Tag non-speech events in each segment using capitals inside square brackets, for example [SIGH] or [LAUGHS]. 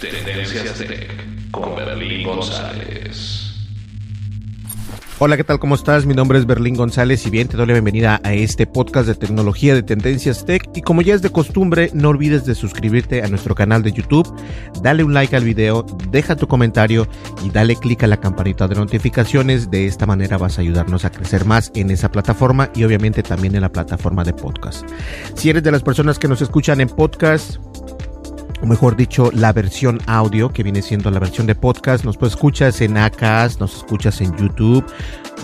Tendencias Tech con Berlín González. Hola, ¿qué tal? ¿Cómo estás? Mi nombre es Berlín González y bien, te doy la bienvenida a este podcast de tecnología de Tendencias Tech. Y como ya es de costumbre, no olvides de suscribirte a nuestro canal de YouTube, dale un like al video, deja tu comentario y dale click a la campanita de notificaciones. De esta manera vas a ayudarnos a crecer más en esa plataforma y obviamente también en la plataforma de podcast. Si eres de las personas que nos escuchan en podcast, o mejor dicho, la versión audio, que viene siendo la versión de podcast. Nos escuchas en Acast, nos escuchas en YouTube,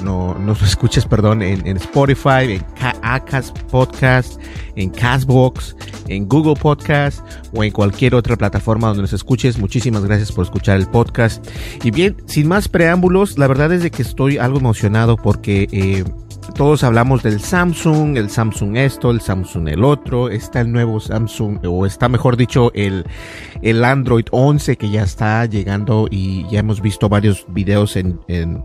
no, nos [LAUGHS] escuchas, perdón, en, Spotify, en Acast Podcast, en Castbox, en Google Podcast o en cualquier otra plataforma donde nos escuches. Muchísimas gracias por escuchar el podcast. Y bien, sin más preámbulos, la verdad es de que estoy algo emocionado porque... Eh, todos hablamos del Samsung, el Samsung esto, el Samsung el otro, está el nuevo Samsung, o está mejor dicho el, el Android 11 que ya está llegando y ya hemos visto varios videos en, en,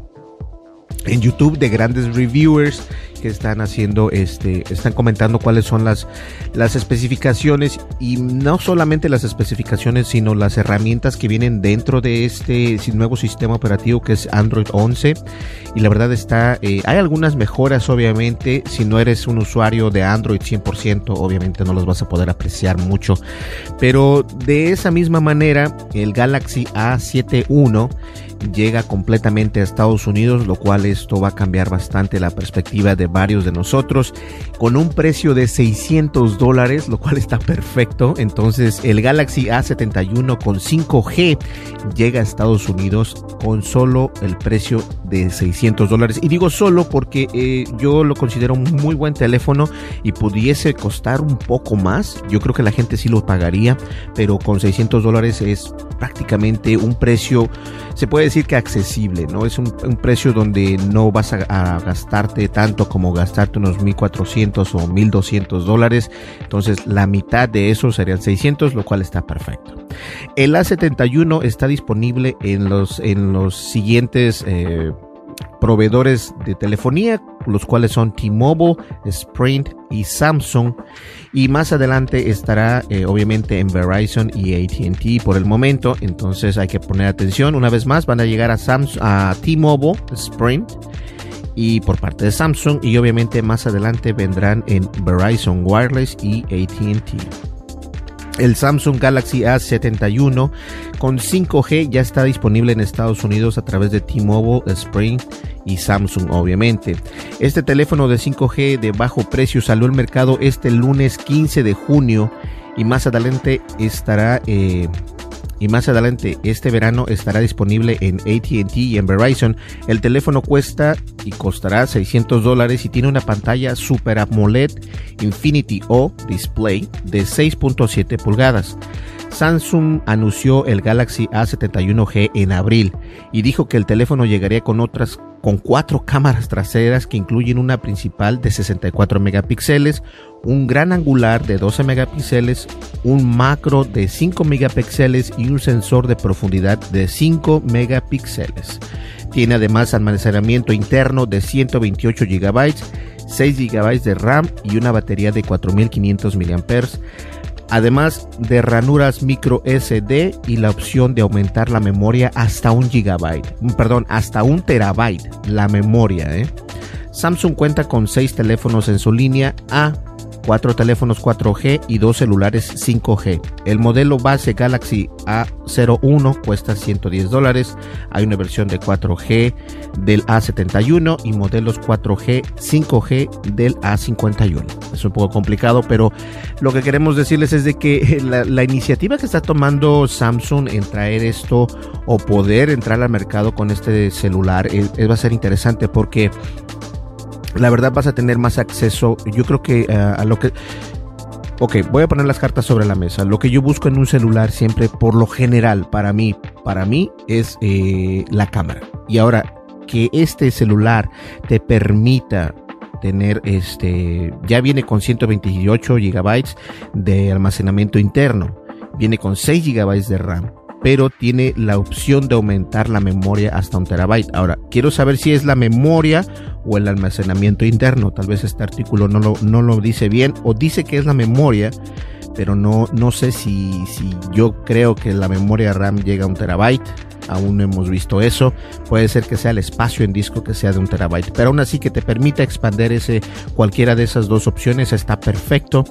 en YouTube de grandes reviewers que están haciendo este están comentando cuáles son las las especificaciones y no solamente las especificaciones sino las herramientas que vienen dentro de este nuevo sistema operativo que es Android 11 y la verdad está eh, hay algunas mejoras obviamente. Si no eres un usuario de Android 100% obviamente no los vas a poder apreciar mucho. Pero de esa misma manera el Galaxy A71 llega completamente a Estados Unidos, lo cual esto va a cambiar bastante la perspectiva de varios de nosotros, con un precio de 600 dólares, lo cual está perfecto. Entonces el Galaxy A71 con 5G llega a Estados Unidos con solo el precio de 600 dólares. Y digo solo porque eh, yo lo considero un muy buen teléfono y pudiese costar un poco más. Yo creo que la gente sí lo pagaría, pero con 600 dólares es prácticamente un precio, se puede decir que accesible, ¿no? Es un, precio donde no vas a, gastarte tanto como gastarte unos 1400 o 1200 dólares. Entonces la mitad de eso serían 600, lo cual está perfecto. El A71 está disponible en los, en los siguientes eh, proveedores de telefonía, los cuales son T-Mobile, Sprint y Samsung. Y más adelante estará eh, obviamente en Verizon y ATT por el momento. Entonces hay que poner atención. Una vez más van a llegar a, Samsung, a T-Mobile, Sprint y por parte de Samsung. Y obviamente más adelante vendrán en Verizon Wireless y ATT. El Samsung Galaxy A71 con 5G ya está disponible en Estados Unidos a través de T-Mobile, Sprint y Samsung obviamente. Este teléfono de 5G de bajo precio salió al mercado este lunes 15 de junio y más adelante estará eh, y más adelante este verano estará disponible en ATT y en Verizon. El teléfono cuesta y costará 600 dólares y tiene una pantalla Super AMOLED Infinity O Display de 6.7 pulgadas. Samsung anunció el Galaxy A71G en abril y dijo que el teléfono llegaría con otras con cuatro cámaras traseras que incluyen una principal de 64 megapíxeles, un gran angular de 12 megapíxeles, un macro de 5 megapíxeles y un sensor de profundidad de 5 megapíxeles. Tiene además almacenamiento interno de 128 GB, 6 GB de RAM y una batería de 4500 mAh además de ranuras micro SD y la opción de aumentar la memoria hasta un gigabyte, perdón, hasta un terabyte la memoria. ¿eh? Samsung cuenta con seis teléfonos en su línea A cuatro teléfonos 4G y dos celulares 5G. El modelo base Galaxy A01 cuesta 110 dólares. Hay una versión de 4G del A71 y modelos 4G, 5G del A51. Es un poco complicado, pero lo que queremos decirles es de que [LAUGHS] la, iniciativa que está tomando Samsung en traer esto o poder entrar al mercado con este celular es, va a ser interesante porque la verdad vas a tener más acceso, yo creo que eh, a lo que... Ok, voy a poner las cartas sobre la mesa. Lo que yo busco en un celular siempre, por lo general, para mí, para mí es eh, la cámara. Y ahora, que este celular te permita tener este, ya viene con 128 gigabytes de almacenamiento interno, viene con 6 gigabytes de RAM pero tiene la opción de aumentar la memoria hasta un terabyte. Ahora, quiero saber si es la memoria o el almacenamiento interno. Tal vez este artículo no lo, no lo dice bien o dice que es la memoria, pero no, no sé si, si yo creo que la memoria RAM llega a un terabyte aún no hemos visto eso. Puede ser que sea el espacio en disco que sea de un terabyte, pero aún así que te permita expander ese cualquiera de esas dos opciones está perfecto.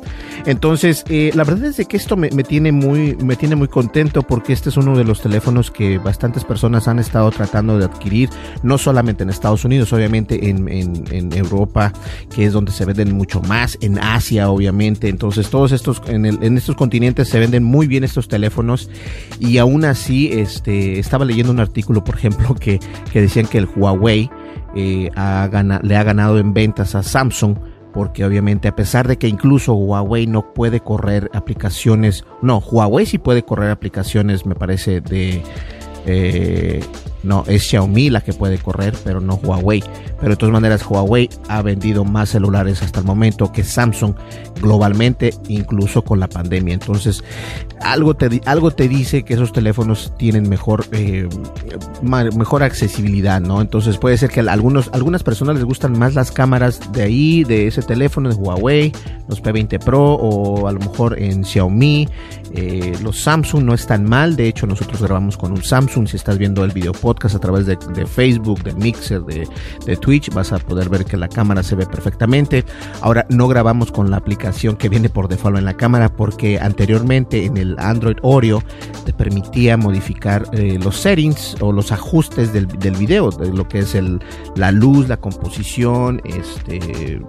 Entonces, eh, la verdad es que esto me, tiene muy me tiene muy contento porque este es uno de los teléfonos que bastantes personas han estado tratando de adquirir, no solamente en Estados Unidos, obviamente en, en, Europa, que es donde se venden mucho más, en Asia, obviamente. Entonces, todos estos en, en estos continentes se venden muy bien estos teléfonos y aún así, este estaba leyendo un artículo, por ejemplo, que, decían que el Huawei eh, le ha ganado en ventas a Samsung porque obviamente a pesar de que incluso Huawei no puede correr aplicaciones, no, Huawei sí puede correr aplicaciones, me parece, de eh, no, es Xiaomi la que puede correr, pero no Huawei. Pero de todas maneras, Huawei ha vendido más celulares hasta el momento que Samsung globalmente, incluso con la pandemia. Entonces, algo te, algo te dice que esos teléfonos tienen mejor, eh, mejor accesibilidad, ¿no? Entonces puede ser que a algunos, algunas personas les gustan más las cámaras de ahí, de ese teléfono de Huawei, los P20 Pro o a lo mejor en Xiaomi. Eh, los Samsung no están mal, de hecho nosotros grabamos con un Samsung, si estás viendo el video podcast a través de, Facebook, de Mixer, de, de, Twitch, vas a poder ver que la cámara se ve perfectamente. Ahora no grabamos con la aplicación que viene por default en la cámara porque anteriormente en el Android Oreo te permitía modificar eh, los settings o los ajustes del, del video, de lo que es el, la luz, la composición, este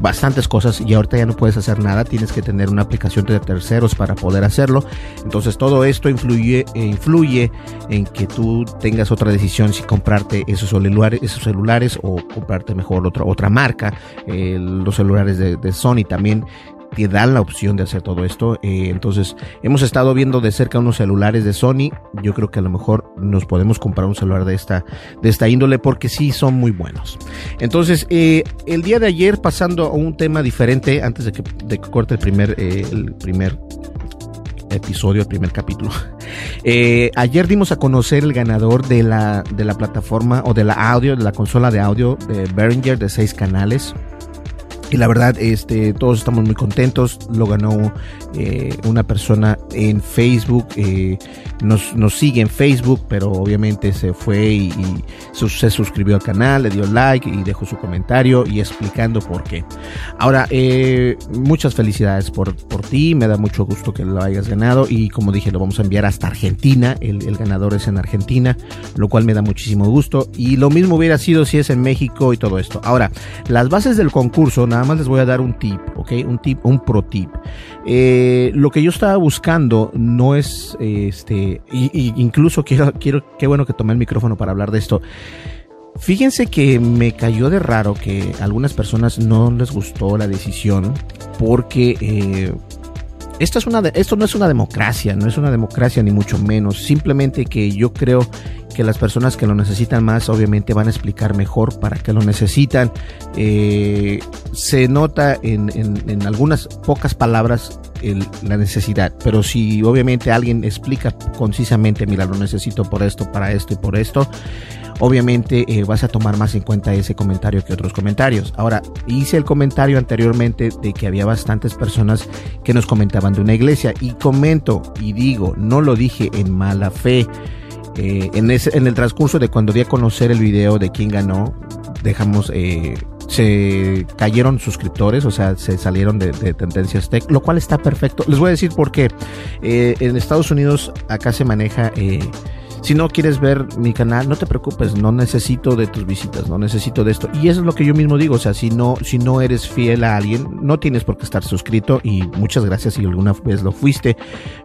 bastantes cosas y ahorita ya no puedes hacer nada, tienes que tener una aplicación de terceros para poder hacerlo. Entonces todo esto influye, eh, influye en que tú tengas otra decisión si comprarte esos celulares, esos celulares o comprarte mejor otra, otra marca. Eh, los celulares de, de Sony también te dan la opción de hacer todo esto. Eh, entonces, hemos estado viendo de cerca unos celulares de Sony. Yo creo que a lo mejor nos podemos comprar un celular de esta, de esta índole porque sí son muy buenos. Entonces, eh, el día de ayer, pasando a un tema diferente, antes de que, corte el primer, eh, el primer episodio, el primer capítulo. [LAUGHS] ayer dimos a conocer el ganador de la, de la plataforma o de la audio, de la consola de audio de Behringer de seis canales. Y la verdad, este, todos estamos muy contentos. Lo ganó eh, una persona en Facebook. Eh, nos, nos, sigue en Facebook, pero obviamente se fue y, se suscribió al canal, le dio like y dejó su comentario y explicando por qué. Ahora, eh, muchas felicidades por, por ti. Me da mucho gusto que lo hayas ganado. Y como dije, lo vamos a enviar hasta Argentina. El, el ganador es en Argentina, lo cual me da muchísimo gusto. Y lo mismo hubiera sido si es en México y todo esto. Ahora, las bases del concurso, nada más les voy a dar un tip, ¿ok? Un tip, un pro tip. Eh, lo que yo estaba buscando no es, este, y, incluso quiero, quiero, qué bueno que tomé el micrófono para hablar de esto. Fíjense que me cayó de raro que a algunas personas no les gustó la decisión porque eh, esto, es una esto no es una democracia, no es una democracia ni mucho menos. Simplemente que yo creo que las personas que lo necesitan más obviamente van a explicar mejor para qué lo necesitan. Eh, se nota en, algunas pocas palabras la necesidad, pero si obviamente alguien explica concisamente, mira, lo necesito por esto, para esto y por esto, obviamente eh, vas a tomar más en cuenta ese comentario que otros comentarios. Ahora, hice el comentario anteriormente de que había bastantes personas que nos comentaban de una iglesia y comento y digo, no lo dije en mala fe. Eh, en, el transcurso de cuando di a conocer el video de quién ganó, dejamos, eh, se cayeron suscriptores, o sea, se salieron de, Tendencias Tech, lo cual está perfecto. Les voy a decir por qué. en Estados Unidos acá se maneja si no quieres ver mi canal, no te preocupes, no necesito de tus visitas, no necesito de esto. Y eso es lo que yo mismo digo, o sea, si no, si no eres fiel a alguien, no tienes por qué estar suscrito y muchas gracias si alguna vez lo fuiste.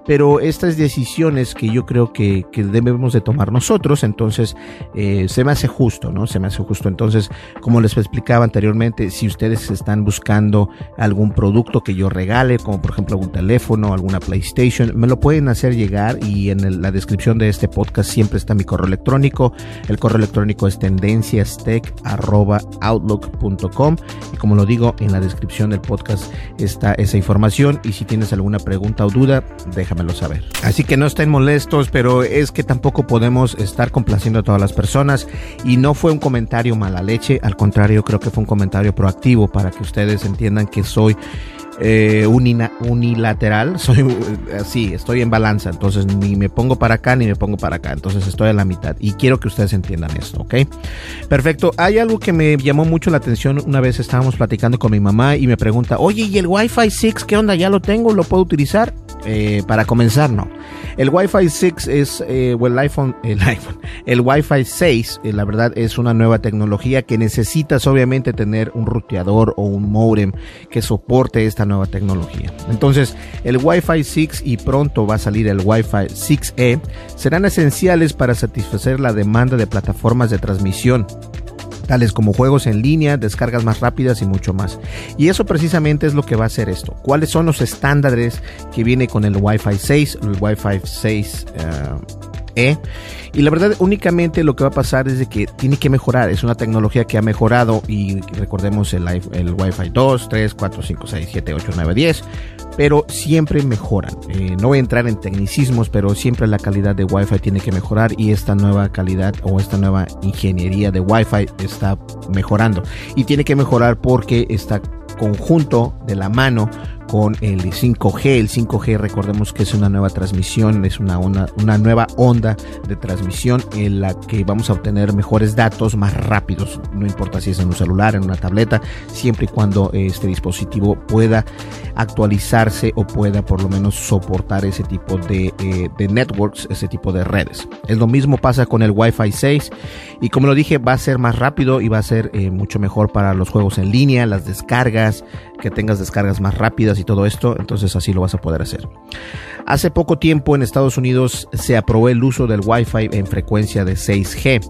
Pero estas decisiones que yo creo que, que debemos de tomar nosotros, entonces eh, se me hace justo, ¿no? Se me hace justo. Entonces, como les explicaba anteriormente, si ustedes están buscando algún producto que yo regale, como por ejemplo algún teléfono, alguna PlayStation, me lo pueden hacer llegar y en la descripción de este podcast siempre está mi correo electrónico. El correo electrónico es tendenciastech.outlook.com y como lo digo en la descripción del podcast está esa información y si tienes alguna pregunta o duda, déjamelo saber. Así que no estén molestos, pero es que tampoco podemos estar complaciendo a todas las personas y no fue un comentario mala leche, al contrario creo que fue un comentario proactivo para que ustedes entiendan que soy eh, unilateral, [LAUGHS] soy así, estoy en balanza, entonces ni me pongo para acá ni me pongo para acá, entonces estoy a la mitad y quiero que ustedes entiendan esto, ¿ok? Perfecto, hay algo que me llamó mucho la atención, una vez estábamos platicando con mi mamá y me pregunta, oye, ¿y el Wi-Fi 6 qué onda? ¿Ya lo tengo? ¿Lo puedo utilizar? Eh, para comenzar, no. El Wi-Fi 6 es, eh, el iPhone, [LAUGHS] el iPhone, el Wi-Fi 6, eh, la verdad es una nueva tecnología que necesitas obviamente tener un ruteador o un modem que soporte esta nueva tecnología. Entonces, el Wi-Fi 6 y pronto va a salir el Wi-Fi 6E serán esenciales para satisfacer la demanda de plataformas de transmisión tales como juegos en línea, descargas más rápidas y mucho más. Y eso precisamente es lo que va a hacer esto. ¿Cuáles son los estándares que viene con el Wi-Fi 6, el Wi-Fi 6 E? Y la verdad, únicamente lo que va a pasar es de que tiene que mejorar. Es una tecnología que ha mejorado y recordemos el, el Wi-Fi 2, 3, 4, 5, 6, 7, 8, 9, 10 pero siempre mejoran. Eh, no voy a entrar en tecnicismos, pero siempre la calidad de Wi-Fi tiene que mejorar y esta nueva calidad o esta nueva ingeniería de Wi-Fi está mejorando. Y tiene que mejorar porque está conjunto de la mano con el 5G. El 5G, recordemos que es una nueva transmisión, es una, una, nueva onda de transmisión en la que vamos a obtener mejores datos más rápidos. No importa si es en un celular, en una tableta, siempre y cuando este dispositivo pueda actualizarse o pueda por lo menos soportar ese tipo de, eh, de networks, ese tipo de redes. Es lo mismo pasa con el Wi-Fi 6 y como lo dije, va a ser más rápido y va a ser eh, mucho mejor para los juegos en línea, las descargas, que tengas descargas más rápidas y todo esto, entonces así lo vas a poder hacer. Hace poco tiempo en Estados Unidos se aprobó el uso del Wi-Fi en frecuencia de 6G,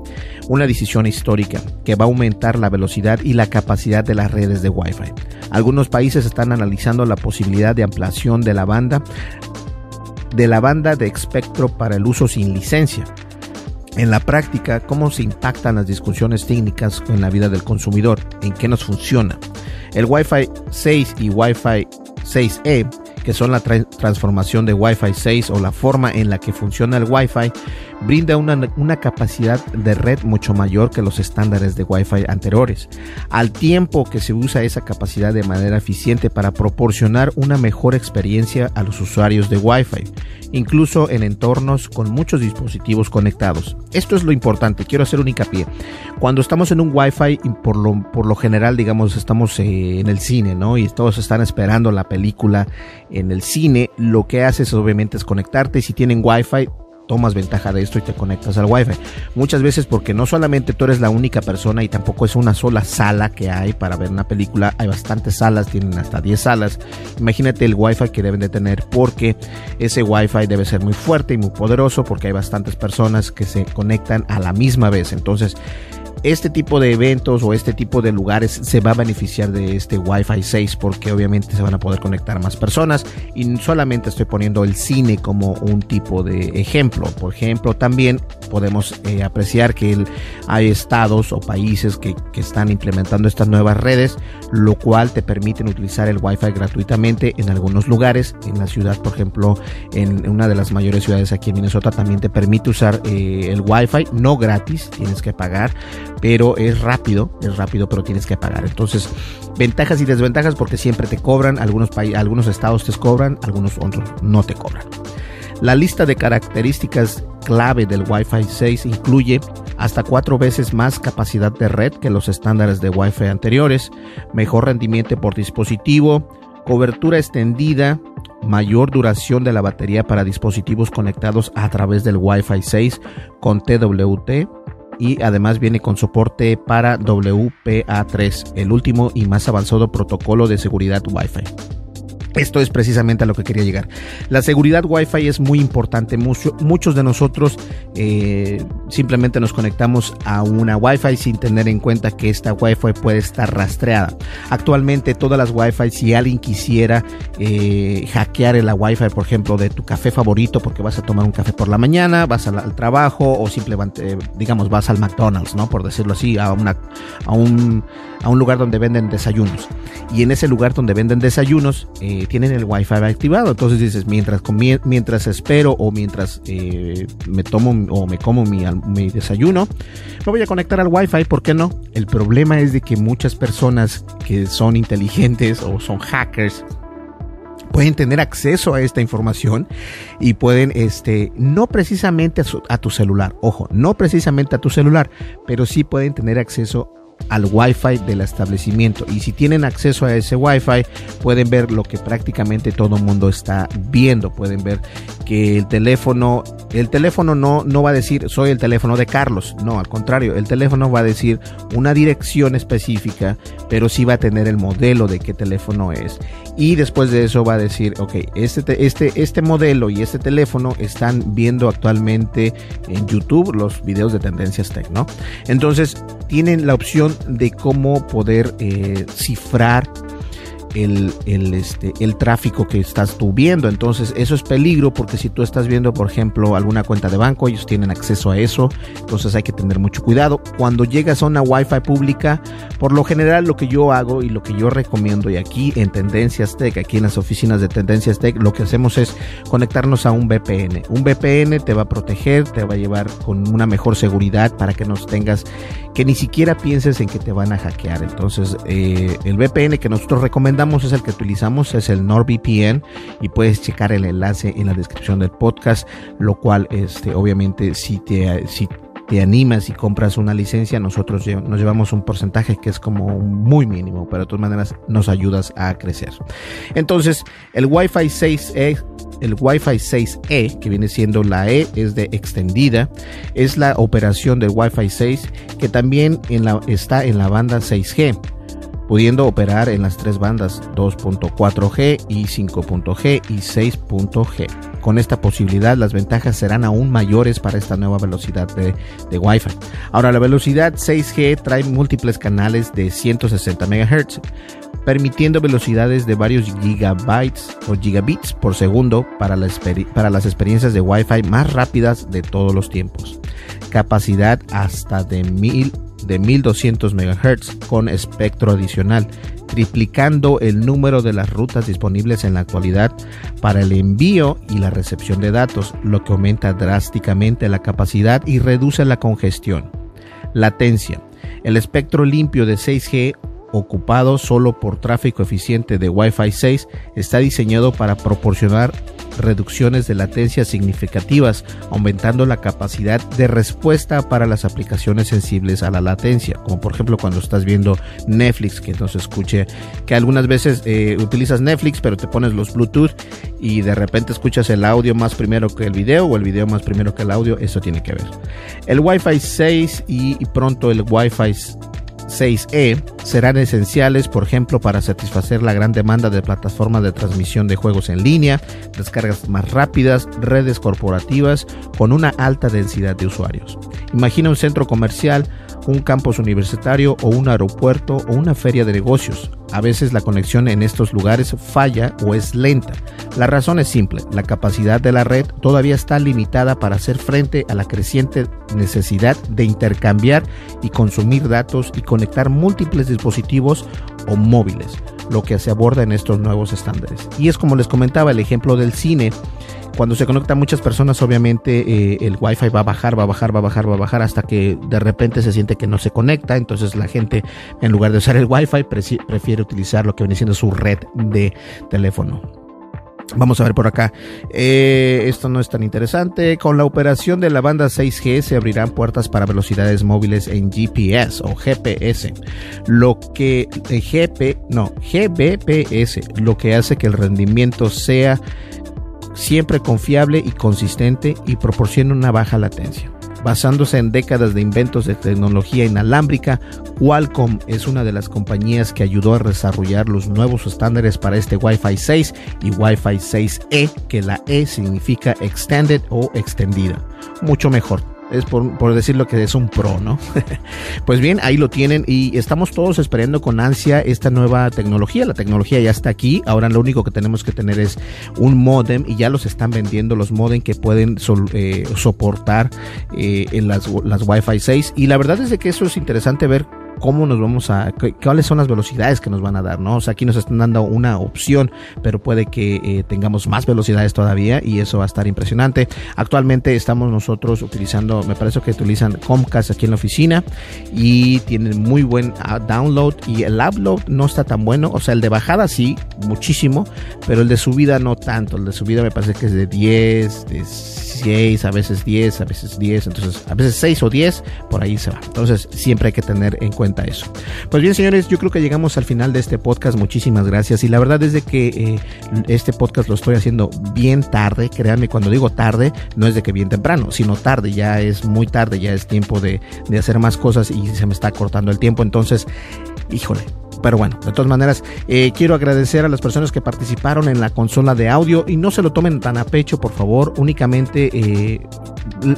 una decisión histórica que va a aumentar la velocidad y la capacidad de las redes de Wi-Fi. Algunos países están analizando la posibilidad de ampliación de la banda de la banda de espectro para el uso sin licencia. En la práctica, ¿cómo se impactan las discusiones técnicas en la vida del consumidor? ¿En qué nos funciona? El Wi-Fi 6 y Wi-Fi 6E, que son la transformación de Wi-Fi 6 o la forma en la que funciona el Wi-Fi, brinda una, capacidad de red mucho mayor que los estándares de Wi-Fi anteriores, al tiempo que se usa esa capacidad de manera eficiente para proporcionar una mejor experiencia a los usuarios de Wi-Fi, incluso en entornos con muchos dispositivos conectados. Esto es lo importante, quiero hacer un hincapié. Cuando estamos en un Wi-Fi, por lo, por lo general, digamos, estamos eh, en el cine, ¿no? Y todos están esperando la película en el cine, lo que haces obviamente es conectarte. Si tienen Wi-Fi, tomas ventaja de esto y te conectas al wifi. Muchas veces porque no solamente tú eres la única persona y tampoco es una sola sala que hay para ver una película, hay bastantes salas, tienen hasta 10 salas. Imagínate el wifi que deben de tener porque ese wifi debe ser muy fuerte y muy poderoso porque hay bastantes personas que se conectan a la misma vez. Entonces, este tipo de eventos o este tipo de lugares se va a beneficiar de este Wi-Fi 6 porque obviamente se van a poder conectar más personas y solamente estoy poniendo el cine como un tipo de ejemplo. Por ejemplo, también podemos eh, apreciar que hay estados o países que, que, están implementando estas nuevas redes, lo cual te permiten utilizar el Wi-Fi gratuitamente en algunos lugares. En la ciudad, por ejemplo, en una de las mayores ciudades aquí en Minnesota también te permite usar eh, el Wi-Fi, no gratis, tienes que pagar, pero es rápido, es rápido, pero tienes que pagar. Entonces, ventajas y desventajas porque siempre te cobran, algunos, algunos estados te cobran, algunos otros no te cobran. La lista de características clave del Wi-Fi 6 incluye hasta cuatro veces más capacidad de red que los estándares de Wi-Fi anteriores, mejor rendimiento por dispositivo, cobertura extendida, mayor duración de la batería para dispositivos conectados a través del Wi-Fi 6 con TWT, y además viene con soporte para WPA3, el último y más avanzado protocolo de seguridad Wi-Fi. Esto es precisamente a lo que quería llegar. La seguridad Wi-Fi es muy importante. muchos de nosotros eh, simplemente nos conectamos a una Wi-Fi sin tener en cuenta que esta Wi-Fi puede estar rastreada. Actualmente todas las Wi-Fi, si alguien quisiera eh, hackear la Wi-Fi, por ejemplo, de tu café favorito, porque vas a tomar un café por la mañana, vas al, trabajo o simplemente, digamos, vas al McDonald's, ¿no? Por decirlo así, a, un, a un lugar donde venden desayunos. Y en ese lugar donde venden desayunos, eh, tienen el Wi-Fi activado. Entonces dices, mientras, mientras espero o mientras eh, me tomo o me como mi, mi, desayuno, me voy a conectar al Wi-Fi, ¿por qué no? El problema es de que muchas personas que son inteligentes o son hackers, pueden tener acceso a esta información y pueden, este, no precisamente a, a, tu celular, ojo, no precisamente a tu celular, pero sí pueden tener acceso al Wi-Fi del establecimiento. Y si tienen acceso a ese Wi-Fi, pueden ver lo que prácticamente todo el mundo está viendo. Pueden ver que el teléfono, el teléfono no, no va a decir soy el teléfono de Carlos. No, al contrario, el teléfono va a decir una dirección específica, pero sí va a tener el modelo de qué teléfono es. Y después de eso va a decir, ok, este, este, este modelo y este teléfono están viendo actualmente en YouTube los videos de tendencias tech, ¿no? Entonces tienen la opción de cómo poder eh, cifrar el, el, este, el tráfico que estás tú viendo. Entonces, eso es peligro porque si tú estás viendo, por ejemplo, alguna cuenta de banco, ellos tienen acceso a eso. Entonces, hay que tener mucho cuidado. Cuando llegas a una Wi-Fi pública, por lo general, lo que yo hago y lo que yo recomiendo, y aquí en Tendencias Tech, aquí en las oficinas de Tendencias Tech, lo que hacemos es conectarnos a un VPN. Un VPN te va a proteger, te va a llevar con una mejor seguridad para que nos tengas, que ni siquiera pienses en que te van a hackear. Entonces, eh, el VPN que nosotros recomendamos es el que utilizamos, es el NordVPN y puedes checar el enlace en la descripción del podcast, lo cual este, obviamente si te, si te animas y compras una licencia, nosotros nos llevamos un porcentaje que es como muy mínimo, pero de todas maneras nos ayudas a crecer. Entonces, el Wi-Fi 6E, el Wi-Fi 6E, que viene siendo la E, es de extendida, es la operación del Wi-Fi 6 que también está en la banda 6G pudiendo operar en las tres bandas 2.4G y 5.G y 6.G. Con esta posibilidad las ventajas serán aún mayores para esta nueva velocidad de, Wi-Fi. Ahora la velocidad 6G trae múltiples canales de 160 MHz, permitiendo velocidades de varios gigabytes o gigabits por segundo para, para las experiencias de Wi-Fi más rápidas de todos los tiempos. Capacidad hasta de 1000 de 1200 MHz con espectro adicional, triplicando el número de las rutas disponibles en la actualidad para el envío y la recepción de datos, lo que aumenta drásticamente la capacidad y reduce la congestión. Latencia. El espectro limpio de 6G ocupado solo por tráfico eficiente de Wi-Fi 6 está diseñado para proporcionar reducciones de latencia significativas, aumentando la capacidad de respuesta para las aplicaciones sensibles a la latencia, como por ejemplo cuando estás viendo Netflix, que no se escuche, que algunas veces eh, utilizas Netflix, pero te pones los Bluetooth y de repente escuchas el audio más primero que el video o el video más primero que el audio, eso tiene que ver. El Wi-Fi 6 y, y pronto el Wi-Fi 6E serán esenciales, por ejemplo, para satisfacer la gran demanda de plataformas de transmisión de juegos en línea, descargas más rápidas, redes corporativas con una alta densidad de usuarios. Imagina un centro comercial un campus universitario o un aeropuerto o una feria de negocios. A veces la conexión en estos lugares falla o es lenta. La razón es simple, la capacidad de la red todavía está limitada para hacer frente a la creciente necesidad de intercambiar y consumir datos y conectar múltiples dispositivos o móviles, lo que se aborda en estos nuevos estándares. Y es como les comentaba el ejemplo del cine cuando se conectan muchas personas, obviamente eh, el wifi va a bajar, va a bajar, va a bajar, va a bajar hasta que de repente se siente que no se conecta. Entonces la gente, en lugar de usar el wifi, prefiere utilizar lo que viene siendo su red de teléfono. Vamos a ver por acá. Eh, esto no es tan interesante. Con la operación de la banda 6G se abrirán puertas para velocidades móviles en GPS o GPS. Lo que eh, GP, no, GBPS, lo que hace que el rendimiento sea siempre confiable y consistente y proporciona una baja latencia. Basándose en décadas de inventos de tecnología inalámbrica, Qualcomm es una de las compañías que ayudó a desarrollar los nuevos estándares para este Wi-Fi 6 y Wi-Fi 6E, que la E significa extended o extendida. Mucho mejor es por, por decir lo que es un pro, ¿no? [LAUGHS] pues bien, ahí lo tienen y estamos todos esperando con ansia esta nueva tecnología. La tecnología ya está aquí, ahora lo único que tenemos que tener es un modem y ya los están vendiendo los modem que pueden eh, soportar eh, en las, las Wi-Fi 6 y la verdad es de que eso es interesante ver cómo nos vamos a, cuáles son las velocidades que nos van a dar, ¿no? O sea, aquí nos están dando una opción, pero puede que eh, tengamos más velocidades todavía y eso va a estar impresionante. Actualmente estamos nosotros utilizando, me parece que utilizan Comcast aquí en la oficina y tienen muy buen ah, download y el upload no está tan bueno, o sea, el de bajada sí, muchísimo, pero el de subida no tanto, el de subida me parece que es de 10, de 6, a veces 10, a veces 10, entonces a veces 6 o 10, por ahí se va. Entonces siempre hay que tener en cuenta Pues bien, señores, yo creo que llegamos al final de este podcast. Muchísimas gracias. Y la verdad es de que eh, este podcast lo estoy haciendo bien tarde. Créanme, cuando digo tarde, no es de que bien temprano, sino tarde. Ya es muy tarde, ya es tiempo de, de hacer más cosas y se me está cortando el tiempo. Entonces, híjole, pero bueno, de todas maneras, eh, quiero agradecer a las personas que participaron en la consola de audio y no se lo tomen tan a pecho, por favor. Únicamente eh,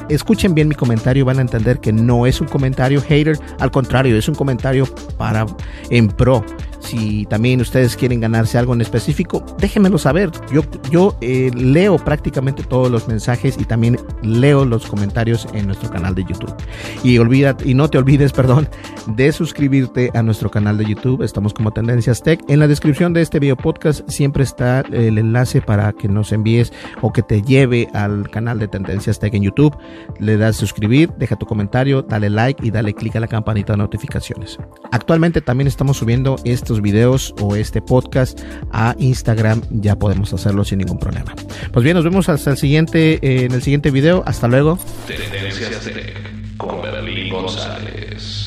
escuchen bien mi comentario, van a entender que no es un comentario hater, al contrario, es un comentario para en pro si también ustedes quieren ganarse algo en específico, déjenmelo saber. Yo, yo eh, leo prácticamente todos los mensajes y también leo los comentarios en nuestro canal de YouTube. Y olvida, y no te olvides, [LAUGHS] perdón, de suscribirte a nuestro canal de YouTube. Estamos como Tendencias Tech. En la descripción de este video podcast siempre está el enlace para que nos envíes o que te lleve al canal de Tendencias Tech en YouTube. Le das suscribir, deja tu comentario, dale like y dale clic a la campanita de notificaciones. Actualmente también estamos subiendo estos videos o este podcast a Instagram, ya podemos hacerlo sin ningún problema. Pues bien, nos vemos hasta el siguiente, eh, en el siguiente video. Hasta luego. Tendencias con Berlín González.